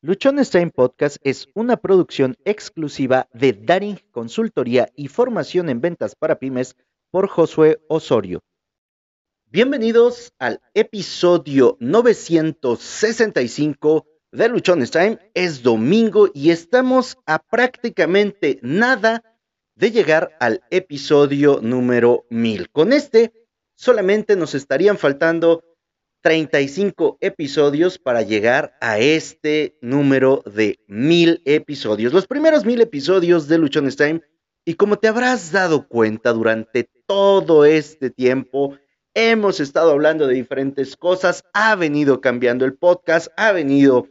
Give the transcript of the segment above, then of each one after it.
Luchones Time Podcast es una producción exclusiva de Daring Consultoría y Formación en Ventas para Pymes por Josué Osorio. Bienvenidos al episodio 965 de Luchones Time. Es domingo y estamos a prácticamente nada de llegar al episodio número 1000. Con este solamente nos estarían faltando 35 episodios para llegar a este número de mil episodios. Los primeros mil episodios de Luchones Time. Y como te habrás dado cuenta durante todo este tiempo, hemos estado hablando de diferentes cosas. Ha venido cambiando el podcast, ha venido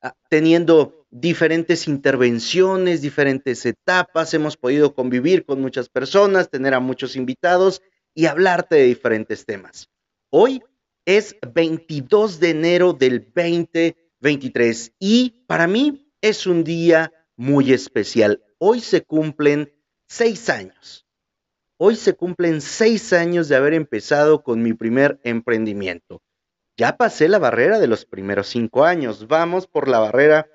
ah, teniendo diferentes intervenciones, diferentes etapas. Hemos podido convivir con muchas personas, tener a muchos invitados y hablarte de diferentes temas. Hoy es 22 de enero del 2023 y para mí es un día muy especial. Hoy se cumplen seis años. Hoy se cumplen seis años de haber empezado con mi primer emprendimiento. Ya pasé la barrera de los primeros cinco años. Vamos por la barrera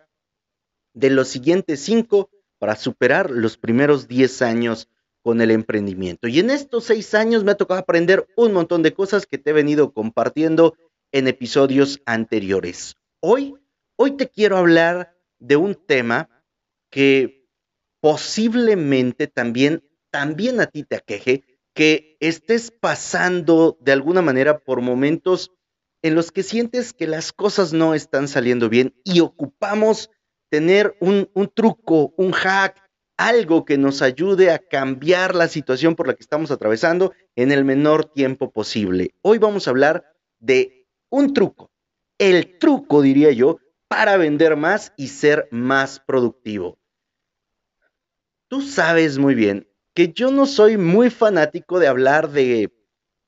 de los siguientes cinco para superar los primeros diez años con el emprendimiento. Y en estos seis años me ha tocado aprender un montón de cosas que te he venido compartiendo en episodios anteriores. Hoy, hoy te quiero hablar de un tema que posiblemente también, también a ti te aqueje, que estés pasando de alguna manera por momentos en los que sientes que las cosas no están saliendo bien y ocupamos tener un, un truco, un hack, algo que nos ayude a cambiar la situación por la que estamos atravesando en el menor tiempo posible. Hoy vamos a hablar de un truco, el truco diría yo, para vender más y ser más productivo. Tú sabes muy bien que yo no soy muy fanático de hablar de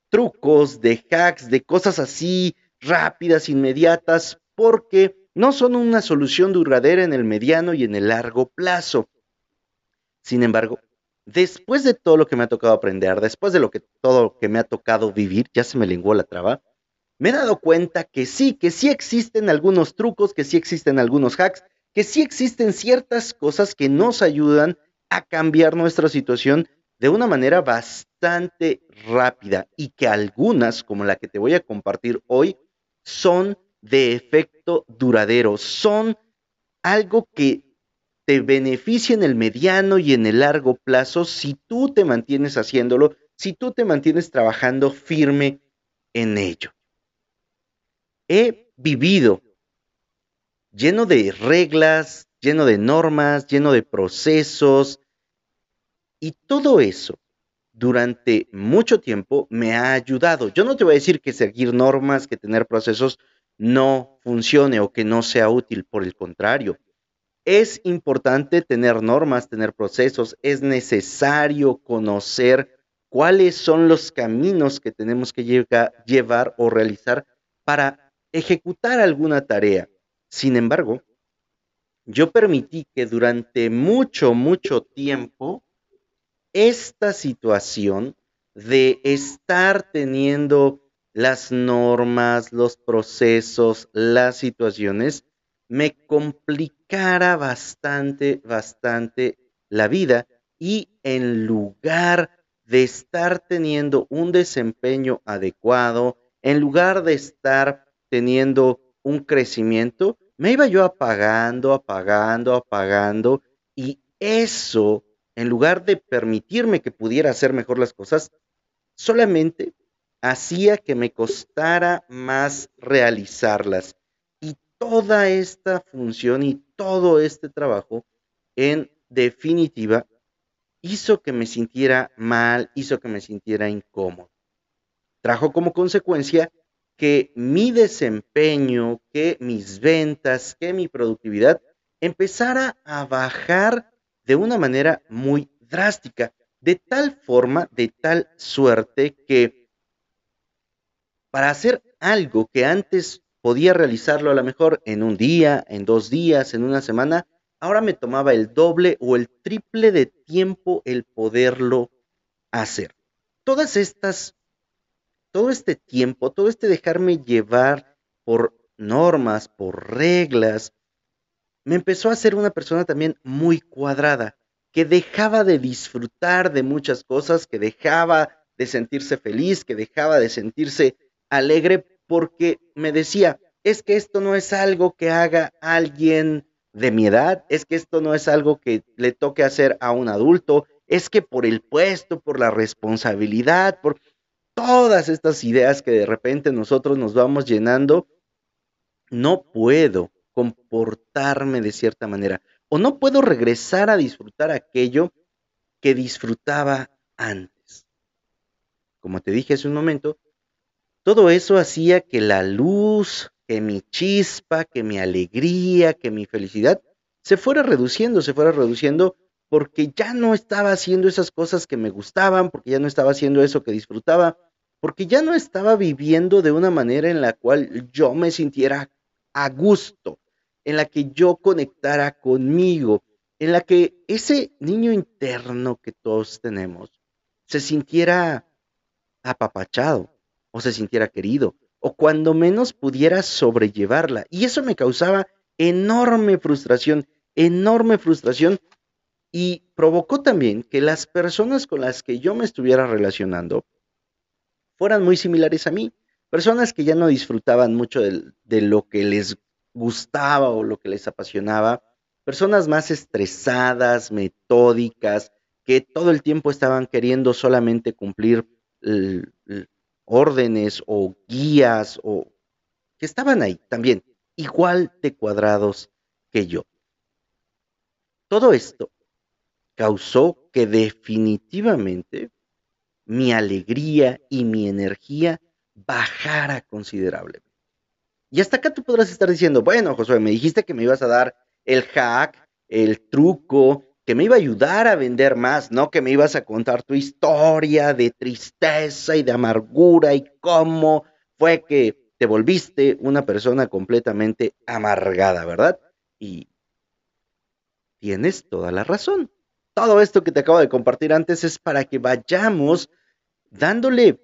trucos, de hacks, de cosas así rápidas, inmediatas, porque no son una solución duradera en el mediano y en el largo plazo. Sin embargo, después de todo lo que me ha tocado aprender, después de lo que todo lo que me ha tocado vivir, ya se me lenguó la traba, me he dado cuenta que sí, que sí existen algunos trucos, que sí existen algunos hacks, que sí existen ciertas cosas que nos ayudan a cambiar nuestra situación de una manera bastante rápida y que algunas, como la que te voy a compartir hoy, son de efecto duradero, son algo que te beneficia en el mediano y en el largo plazo si tú te mantienes haciéndolo, si tú te mantienes trabajando firme en ello. He vivido lleno de reglas, lleno de normas, lleno de procesos y todo eso durante mucho tiempo me ha ayudado. Yo no te voy a decir que seguir normas, que tener procesos no funcione o que no sea útil, por el contrario es importante tener normas, tener procesos, es necesario conocer cuáles son los caminos que tenemos que llevar o realizar para ejecutar alguna tarea. Sin embargo, yo permití que durante mucho, mucho tiempo esta situación de estar teniendo las normas, los procesos, las situaciones, me complicara bastante, bastante la vida y en lugar de estar teniendo un desempeño adecuado, en lugar de estar teniendo un crecimiento, me iba yo apagando, apagando, apagando y eso, en lugar de permitirme que pudiera hacer mejor las cosas, solamente hacía que me costara más realizarlas toda esta función y todo este trabajo, en definitiva, hizo que me sintiera mal, hizo que me sintiera incómodo. Trajo como consecuencia que mi desempeño, que mis ventas, que mi productividad empezara a bajar de una manera muy drástica, de tal forma, de tal suerte que para hacer algo que antes podía realizarlo a lo mejor en un día, en dos días, en una semana, ahora me tomaba el doble o el triple de tiempo el poderlo hacer. Todas estas, todo este tiempo, todo este dejarme llevar por normas, por reglas, me empezó a ser una persona también muy cuadrada, que dejaba de disfrutar de muchas cosas, que dejaba de sentirse feliz, que dejaba de sentirse alegre porque me decía, es que esto no es algo que haga alguien de mi edad, es que esto no es algo que le toque hacer a un adulto, es que por el puesto, por la responsabilidad, por todas estas ideas que de repente nosotros nos vamos llenando, no puedo comportarme de cierta manera o no puedo regresar a disfrutar aquello que disfrutaba antes. Como te dije hace un momento, todo eso hacía que la luz, que mi chispa, que mi alegría, que mi felicidad se fuera reduciendo, se fuera reduciendo porque ya no estaba haciendo esas cosas que me gustaban, porque ya no estaba haciendo eso que disfrutaba, porque ya no estaba viviendo de una manera en la cual yo me sintiera a gusto, en la que yo conectara conmigo, en la que ese niño interno que todos tenemos se sintiera apapachado o se sintiera querido o cuando menos pudiera sobrellevarla. Y eso me causaba enorme frustración, enorme frustración y provocó también que las personas con las que yo me estuviera relacionando fueran muy similares a mí. Personas que ya no disfrutaban mucho de, lo que les gustaba o lo que les apasionaba, personas más estresadas, metódicas, que todo el tiempo estaban queriendo solamente cumplir órdenes o guías o que estaban ahí también, igual de cuadrados que yo. Todo esto causó que definitivamente mi alegría y mi energía bajara considerablemente. Y hasta acá tú podrás estar diciendo, bueno, Josué, me dijiste que me ibas a dar el hack, el truco, que me iba a ayudar a vender más, no que me ibas a contar tu historia de tristeza y de amargura y cómo fue que te volviste una persona completamente amargada, ¿verdad? Y tienes toda la razón. Todo esto que te acabo de compartir antes es para que vayamos dándole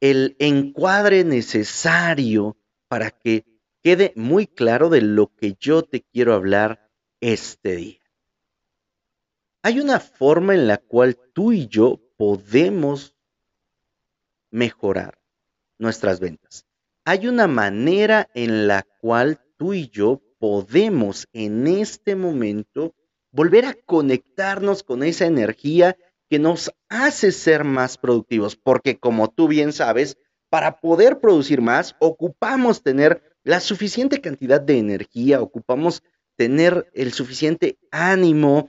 el encuadre necesario para que quede muy claro de lo que yo te quiero hablar este día. Hay una forma en la cual tú y yo podemos mejorar nuestras ventas. Hay una manera en la cual tú y yo podemos en este momento volver a conectarnos con esa energía que nos hace ser más productivos, porque como tú bien sabes, para poder producir más, ocupamos tener la suficiente cantidad de energía, ocupamos tener el suficiente ánimo,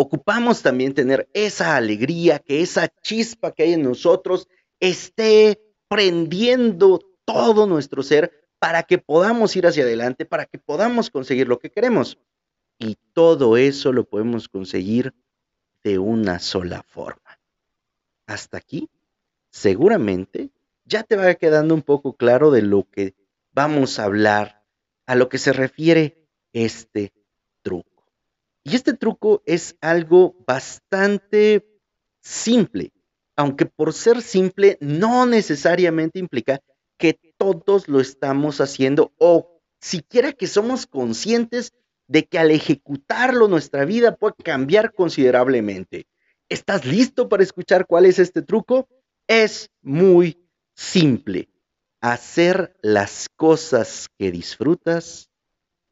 ocupamos también tener esa alegría, que esa chispa que hay en nosotros esté prendiendo todo nuestro ser para que podamos ir hacia adelante, para que podamos conseguir lo que queremos. Y todo eso lo podemos conseguir de una sola forma. Hasta aquí, seguramente ya te va quedando un poco claro de lo que vamos a hablar, a lo que se refiere este truco. Y este truco es algo bastante simple, aunque por ser simple no necesariamente implica que todos lo estamos haciendo o siquiera que somos conscientes de que al ejecutarlo nuestra vida puede cambiar considerablemente. ¿Estás listo para escuchar cuál es este truco? Es muy simple. Hacer las cosas que disfrutas,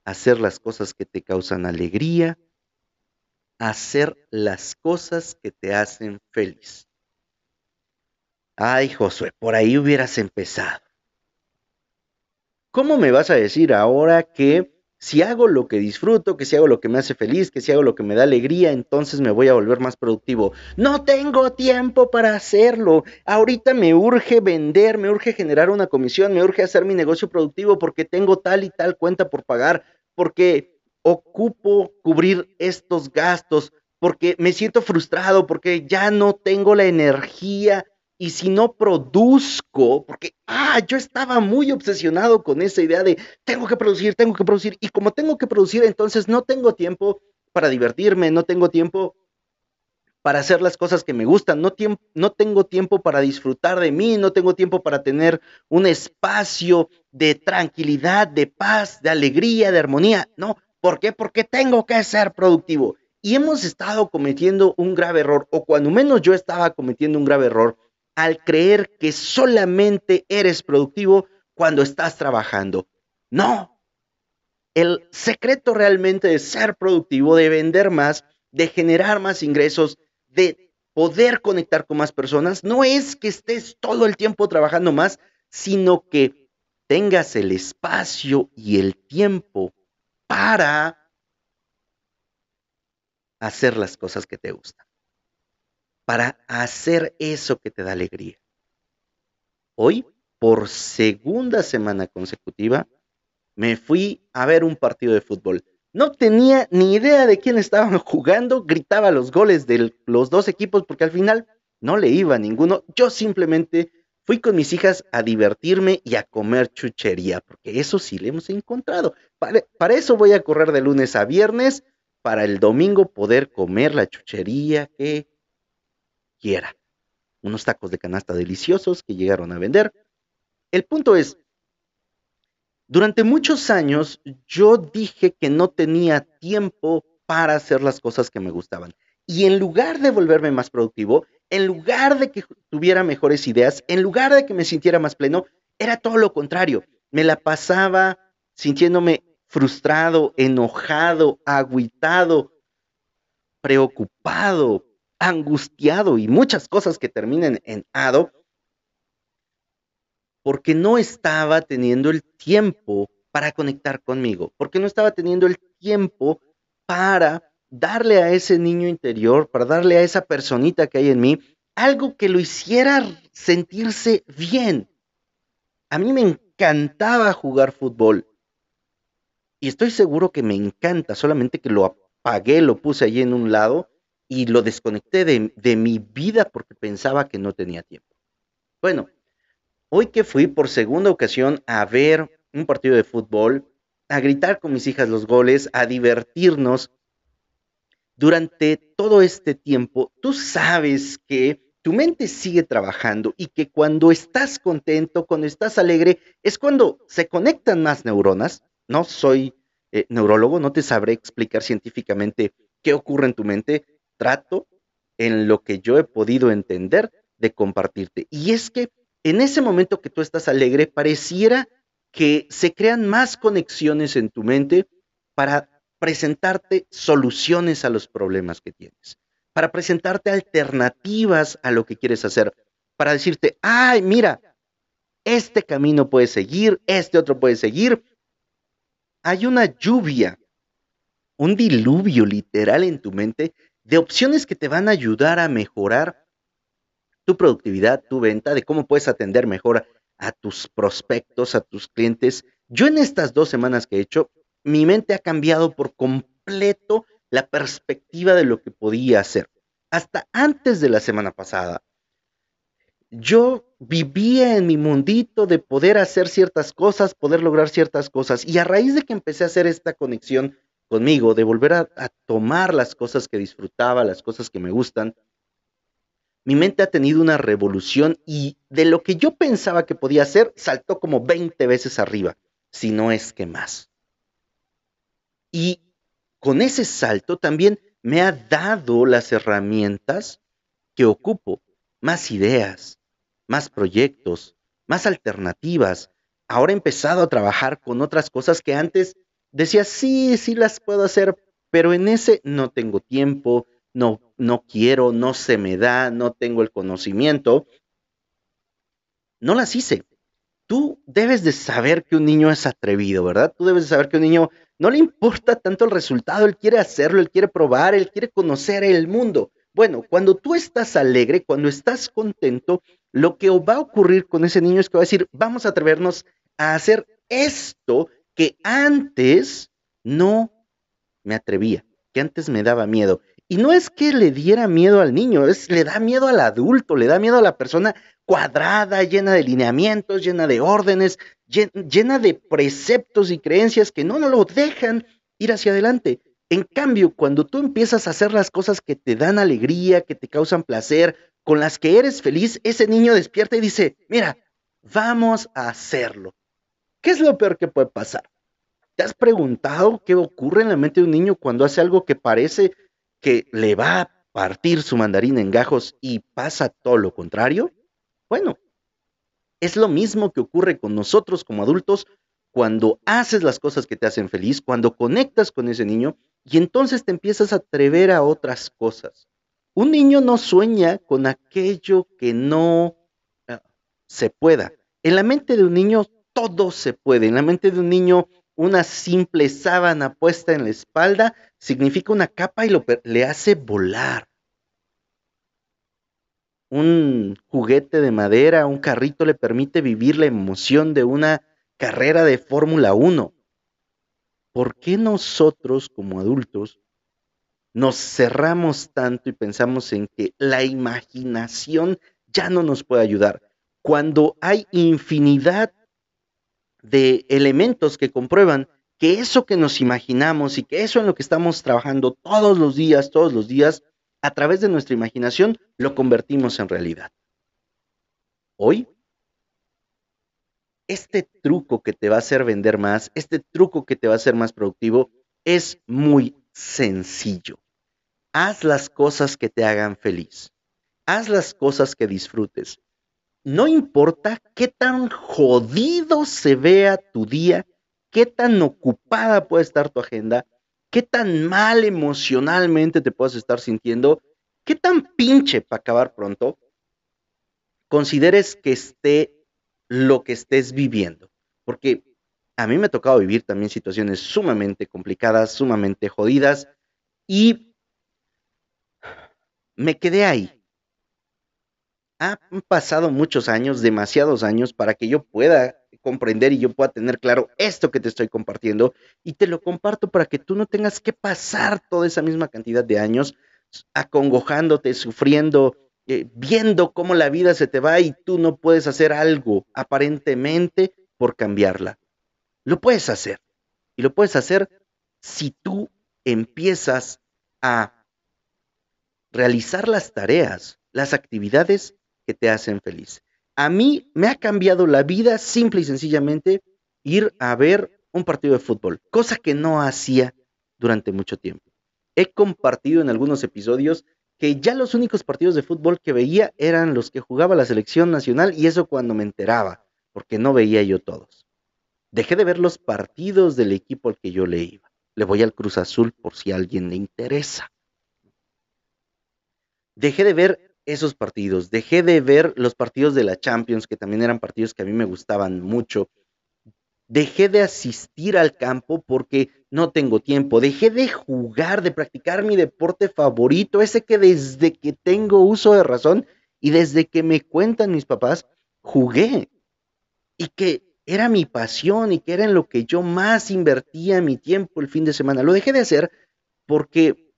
hacer las cosas que te causan alegría, hacer las cosas que te hacen feliz. Ay, Josué, por ahí hubieras empezado. ¿Cómo me vas a decir ahora que si hago lo que disfruto, que si hago lo que me hace feliz, que si hago lo que me da alegría, entonces me voy a volver más productivo. No tengo tiempo para hacerlo. Ahorita me urge vender, me urge generar una comisión, me urge hacer mi negocio productivo porque tengo tal y tal cuenta por pagar, porque ocupo cubrir estos gastos, porque me siento frustrado, porque ya no tengo la energía y si no produzco, porque, ah, yo estaba muy obsesionado con esa idea de tengo que producir, tengo que producir, y como tengo que producir, entonces no tengo tiempo para divertirme, no tengo tiempo para hacer las cosas que me gustan, no, no tengo tiempo para disfrutar de mí, no tengo tiempo para tener un espacio de tranquilidad, de paz, de alegría, de armonía. No, ¿por qué? Porque tengo que ser productivo. Y hemos estado cometiendo un grave error, o cuando menos yo estaba cometiendo un grave error, al creer que solamente eres productivo cuando estás trabajando. No. El secreto realmente de ser productivo, de vender más, de generar más ingresos, de poder conectar con más personas, no es que estés todo el tiempo trabajando más, sino que tengas el espacio y el tiempo para hacer las cosas que te gustan, para hacer eso que te da alegría. Hoy, por segunda semana consecutiva, me fui a ver un partido de fútbol. No tenía ni idea de quién estaban jugando, gritaba los goles de los dos equipos porque al final no le iba a ninguno. Yo simplemente fui con mis hijas a divertirme y a comer chuchería, porque eso sí le hemos encontrado. Para, para, eso voy a correr de lunes a viernes, para el domingo poder comer la chuchería que quiera. Unos tacos de canasta deliciosos que llegaron a vender. El punto es, durante muchos años yo dije que no tenía tiempo para hacer las cosas que me gustaban. Y en lugar de volverme más productivo, en lugar de que tuviera mejores ideas, en lugar de que me sintiera más pleno, era todo lo contrario. Me la pasaba sintiéndome frustrado, enojado, agüitado, preocupado, angustiado y muchas cosas que terminen en ado porque no estaba teniendo el tiempo para conectar conmigo, porque no estaba teniendo el tiempo para darle a ese niño interior, para darle a esa personita que hay en mí, algo que lo hiciera sentirse bien. A mí me encantaba jugar fútbol. Y estoy seguro que me encanta, solamente que lo apagué, lo puse allí en un lado y lo desconecté de, de mi vida porque pensaba que no tenía tiempo. Bueno, Hoy que fui por segunda ocasión a ver un partido de fútbol, a gritar con mis hijas los goles, a divertirnos, durante todo este tiempo, tú sabes que tu mente sigue trabajando y que cuando estás contento, cuando estás alegre, es cuando se conectan más neuronas. No soy eh, neurólogo, no te sabré explicar científicamente qué ocurre en tu mente. Trato en lo que yo he podido entender de compartirte. Y es que en ese momento que tú estás alegre, pareciera que se crean más conexiones en tu mente para presentarte soluciones a los problemas que tienes, para presentarte alternativas a lo que quieres hacer, para decirte, ay, mira, este camino puede seguir, este otro puede seguir. Hay una lluvia, un diluvio literal en tu mente de opciones que te van a ayudar a mejorar tu productividad, tu venta, de cómo puedes atender mejor a tus prospectos, a tus clientes. Yo en estas dos semanas que he hecho, mi mente ha cambiado por completo la perspectiva de lo que podía hacer. Hasta antes de la semana pasada, yo vivía en mi mundito de poder hacer ciertas cosas, poder lograr ciertas cosas. Y a raíz de que empecé a hacer esta conexión conmigo, de volver a, tomar las cosas que disfrutaba, las cosas que me gustan, mi mente ha tenido una revolución y de lo que yo pensaba que podía hacer, saltó como 20 veces arriba, si no es que más. Y con ese salto también me ha dado las herramientas que ocupo, más ideas, más proyectos, más alternativas. Ahora he empezado a trabajar con otras cosas que antes decía, sí, sí las puedo hacer, pero en ese no tengo tiempo, no, no quiero, no se me da, no tengo el conocimiento. No las hice. Tú debes de saber que un niño es atrevido, ¿verdad? Tú debes de saber que un niño no le importa tanto el resultado, él quiere hacerlo, él quiere probar, él quiere conocer el mundo. Bueno, cuando tú estás alegre, cuando estás contento, lo que va a ocurrir con ese niño es que va a decir, vamos a atrevernos a hacer esto que antes no me atrevía, que antes me daba miedo. Y no es que le diera miedo al niño, es le da miedo al adulto, le da miedo a la persona cuadrada, llena de lineamientos, llena de órdenes, llena de preceptos y creencias que no, no lo dejan ir hacia adelante. En cambio, cuando tú empiezas a hacer las cosas que te dan alegría, que te causan placer, con las que eres feliz, ese niño despierta y dice, mira, vamos a hacerlo. ¿Qué es lo peor que puede pasar? ¿Te has preguntado qué ocurre en la mente de un niño cuando hace algo que parece que le va a partir su mandarín en gajos y pasa todo lo contrario? Bueno, es lo mismo que ocurre con nosotros como adultos cuando haces las cosas que te hacen feliz, cuando conectas con ese niño y entonces te empiezas a atrever a otras cosas. Un niño no sueña con aquello que no ah, se pueda. En la mente de un niño todo se puede. En la mente de un niño una simple sábana puesta en la espalda significa una capa y lo, le hace volar. Un juguete de madera, un carrito le permite vivir la emoción de una carrera de Fórmula 1. ¿Por qué nosotros como adultos nos cerramos tanto y pensamos en que la imaginación ya no nos puede ayudar? Cuando hay infinidad de elementos que comprueban que eso que nos imaginamos y que eso en lo que estamos trabajando todos los días, todos los días, a través de nuestra imaginación, lo convertimos en realidad. Hoy, este truco que te va a hacer vender más, este truco que te va a hacer más productivo, es muy sencillo. Haz las cosas que te hagan feliz. Haz las cosas que disfrutes no importa qué tan jodido se vea tu día, qué tan ocupada puede estar tu agenda, qué tan mal emocionalmente te puedas estar sintiendo, qué tan pinche para acabar pronto, consideres que esté lo que estés viviendo. Porque a mí me ha tocado vivir también situaciones sumamente complicadas, sumamente jodidas, y me quedé ahí han pasado muchos años, demasiados años, para que yo pueda comprender y yo pueda tener claro esto que te estoy compartiendo y te lo comparto para que tú no tengas que pasar toda esa misma cantidad de años acongojándote, sufriendo, eh, viendo cómo la vida se te va y tú no puedes hacer algo aparentemente por cambiarla. Lo puedes hacer y lo puedes hacer si tú empiezas a realizar las tareas, las actividades que te hacen feliz. A mí me ha cambiado la vida simple y sencillamente ir a ver un partido de fútbol, cosa que no hacía durante mucho tiempo. He compartido en algunos episodios que ya los únicos partidos de fútbol que veía eran los que jugaba la selección nacional y eso cuando me enteraba, porque no veía yo todos. Dejé de ver los partidos del equipo al que yo le iba. Le voy al Cruz Azul por si a alguien le interesa. Dejé de ver esos partidos. Dejé de ver los partidos de la Champions, que también eran partidos que a mí me gustaban mucho. Dejé de asistir al campo porque no tengo tiempo. Dejé de jugar, de practicar mi deporte favorito, ese que desde que tengo uso de razón y desde que me cuentan mis papás, jugué. Y que era mi pasión y que era en lo que yo más invertía mi tiempo el fin de semana. Lo dejé de hacer porque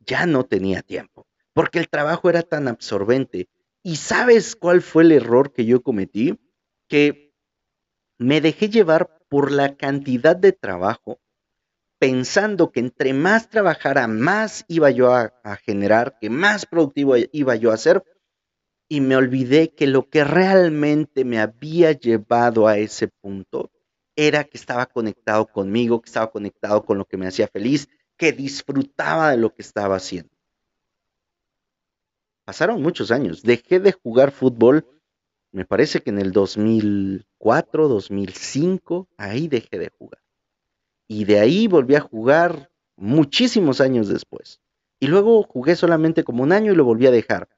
ya no tenía tiempo porque el trabajo era tan absorbente. ¿Y sabes cuál fue el error que yo cometí? Que me dejé llevar por la cantidad de trabajo, pensando que entre más trabajara, más iba yo a, generar, que más productivo iba yo a ser, y me olvidé que lo que realmente me había llevado a ese punto era que estaba conectado conmigo, que estaba conectado con lo que me hacía feliz, que disfrutaba de lo que estaba haciendo. Pasaron muchos años. Dejé de jugar fútbol, me parece que en el 2004, 2005, ahí dejé de jugar. Y de ahí volví a jugar muchísimos años después. Y luego jugué solamente como un año y lo volví a dejar.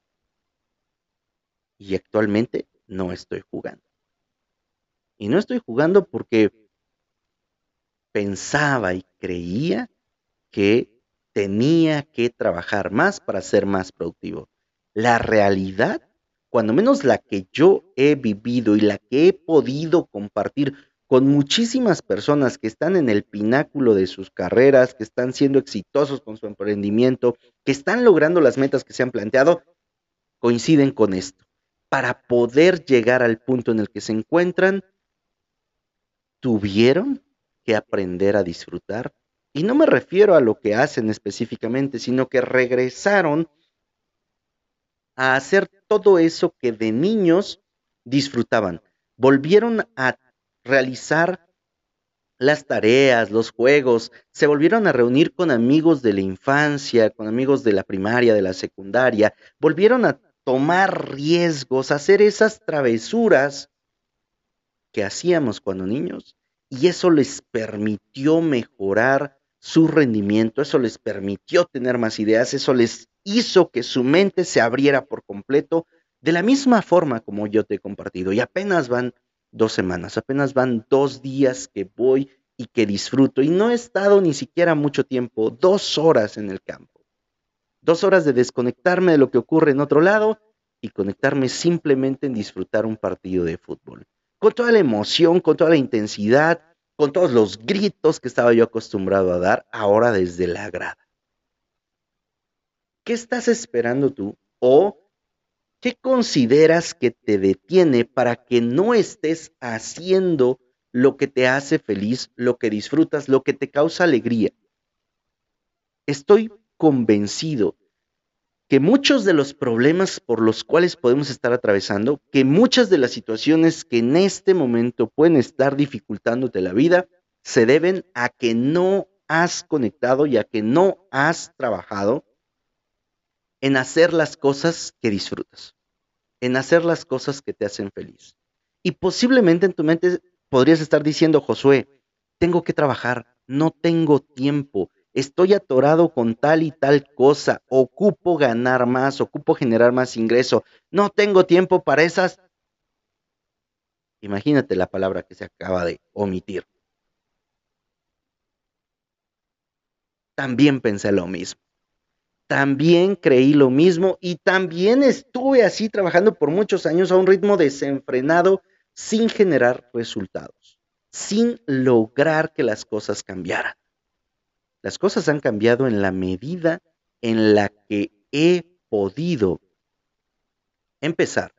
Y actualmente no estoy jugando. Y no estoy jugando porque pensaba y creía que tenía que trabajar más para ser más productivo la realidad, cuando menos la que yo he vivido y la que he podido compartir con muchísimas personas que están en el pináculo de sus carreras, que están siendo exitosos con su emprendimiento, que están logrando las metas que se han planteado, coinciden con esto. Para poder llegar al punto en el que se encuentran, tuvieron que aprender a disfrutar Y no me refiero a lo que hacen específicamente, sino que regresaron a hacer todo eso que de niños disfrutaban. Volvieron a realizar las tareas, los juegos, se volvieron a reunir con amigos de la infancia, con amigos de la primaria, de la secundaria, volvieron a tomar riesgos, a hacer esas travesuras que hacíamos cuando niños y eso les permitió mejorar su rendimiento, eso les permitió tener más ideas, eso les hizo que su mente se abriera por completo de la misma forma como yo te he compartido. Y apenas van dos semanas, apenas van dos días que voy y que disfruto. Y no he estado ni siquiera mucho tiempo, dos horas en el campo. Dos horas de desconectarme de lo que ocurre en otro lado y conectarme simplemente en disfrutar un partido de fútbol. Con toda la emoción, con toda la intensidad, con todos los gritos que estaba yo acostumbrado a dar ahora desde la grada. ¿Qué estás esperando tú? ¿O qué consideras que te detiene para que no estés haciendo lo que te hace feliz, lo que disfrutas, lo que te causa alegría? Estoy convencido que muchos de los problemas por los cuales podemos estar atravesando, que muchas de las situaciones que en este momento pueden estar dificultándote la vida, se deben a que no has conectado y a que no has trabajado en hacer las cosas que disfrutas, en hacer las cosas que te hacen feliz. Y posiblemente en tu mente podrías estar diciendo, Josué, tengo que trabajar, no tengo tiempo, estoy atorado con tal y tal cosa, ocupo ganar más, ocupo generar más ingreso, no tengo tiempo para esas. Imagínate la palabra que se acaba de omitir. También pensé lo mismo. También creí lo mismo y también estuve así trabajando por muchos años a un ritmo desenfrenado sin generar resultados, sin lograr que las cosas cambiaran. Las cosas han cambiado en la medida en la que he podido empezar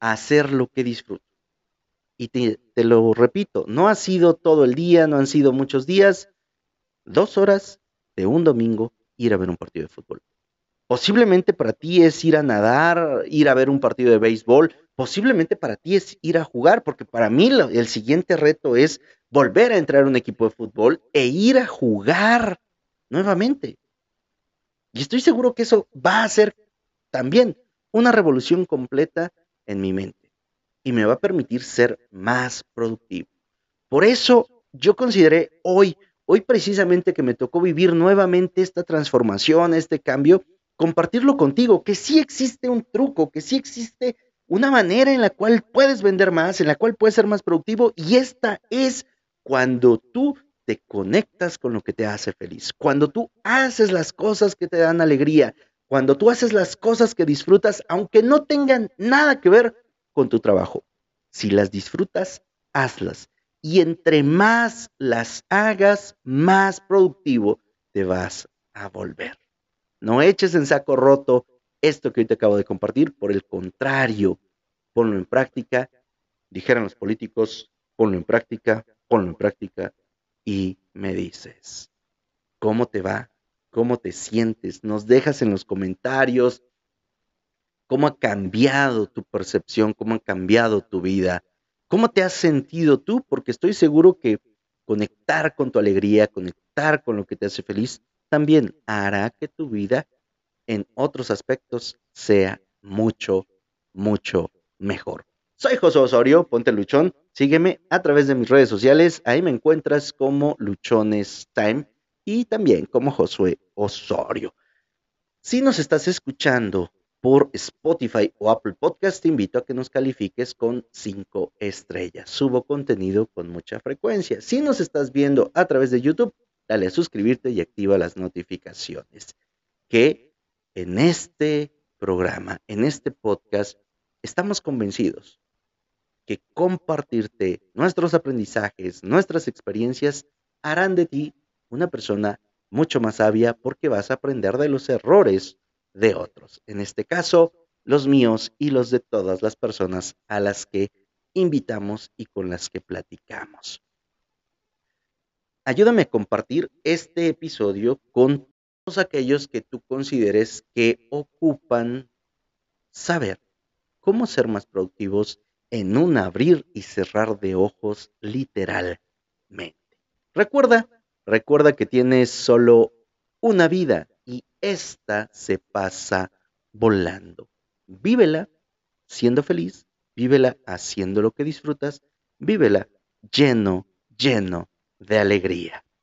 a hacer lo que disfruto. Y te, lo repito, no ha sido todo el día, no han sido muchos días, dos horas de un domingo ir a ver un partido de fútbol. Posiblemente para ti es ir a nadar, ir a ver un partido de béisbol, posiblemente para ti es ir a jugar, porque para mí el siguiente reto es volver a entrar a un equipo de fútbol e ir a jugar nuevamente. Y estoy seguro que eso va a ser también una revolución completa en mi mente y me va a permitir ser más productivo. Por eso yo consideré hoy, hoy precisamente que me tocó vivir nuevamente esta transformación, este cambio, compartirlo contigo, que sí existe un truco, que sí existe una manera en la cual puedes vender más, en la cual puedes ser más productivo y esta es cuando tú te conectas con lo que te hace feliz, cuando tú haces las cosas que te dan alegría, cuando tú haces las cosas que disfrutas, aunque no tengan nada que ver con tu trabajo. Si las disfrutas, hazlas. Y entre más las hagas, más productivo te vas a volver. No eches en saco roto esto que hoy te acabo de compartir. Por el contrario, ponlo en práctica. Dijeron los políticos, ponlo en práctica, ponlo en práctica y me dices, ¿cómo te va? ¿Cómo te sientes? Nos dejas en los comentarios cómo ha cambiado tu percepción, cómo ha cambiado tu vida, cómo te has sentido tú, porque estoy seguro que conectar con tu alegría, conectar con lo que te hace feliz, también hará que tu vida en otros aspectos sea mucho, mucho mejor. Soy José Osorio, ponte luchón. Sígueme a través de mis redes sociales. Ahí me encuentras como Luchones Time y también como Josué Osorio. Si nos estás escuchando por Spotify o Apple Podcast, te invito a que nos califiques con cinco estrellas. Subo contenido con mucha frecuencia. Si nos estás viendo a través de YouTube, dale a suscribirte y activa las notificaciones. Que en este programa, en este podcast, estamos convencidos que compartirte nuestros aprendizajes, nuestras experiencias, harán de ti una persona mucho más sabia porque vas a aprender de los errores de otros. En este caso, los míos y los de todas las personas a las que invitamos y con las que platicamos. ayúdame a compartir este episodio con todos aquellos que tú consideres que ocupan saber cómo ser más productivos en un abrir y cerrar de ojos literalmente. Recuerda, recuerda que tienes solo una vida esta se pasa volando. Vívela siendo feliz, vívela haciendo lo que disfrutas, vívela lleno, lleno de alegría.